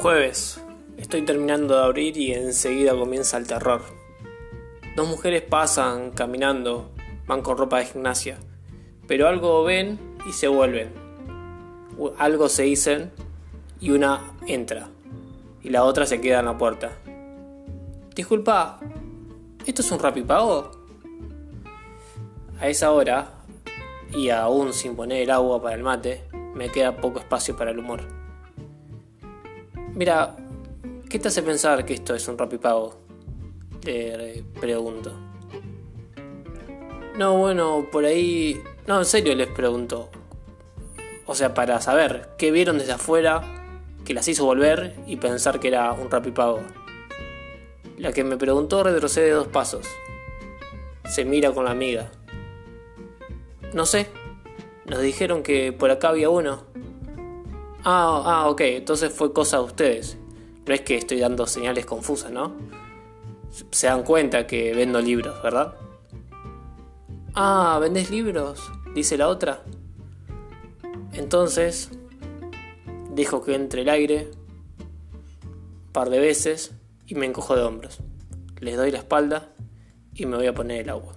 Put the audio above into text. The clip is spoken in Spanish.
Jueves. Estoy terminando de abrir y enseguida comienza el terror. Dos mujeres pasan caminando, van con ropa de gimnasia, pero algo ven y se vuelven. Algo se dicen y una entra y la otra se queda en la puerta. Disculpa, ¿esto es un rapipago? A esa hora, y aún sin poner el agua para el mate, me queda poco espacio para el humor. Mira, ¿qué te hace pensar que esto es un rapipago? Le pregunto. No, bueno, por ahí... No, en serio les pregunto. O sea, para saber qué vieron desde afuera que las hizo volver y pensar que era un rapipago. La que me preguntó retrocede dos pasos. Se mira con la amiga. No sé. Nos dijeron que por acá había uno. Ah, ah, ok, entonces fue cosa de ustedes. No es que estoy dando señales confusas, ¿no? Se dan cuenta que vendo libros, ¿verdad? Ah, ¿vendés libros? Dice la otra. Entonces, dejo que entre el aire un par de veces y me encojo de hombros. Les doy la espalda y me voy a poner el agua.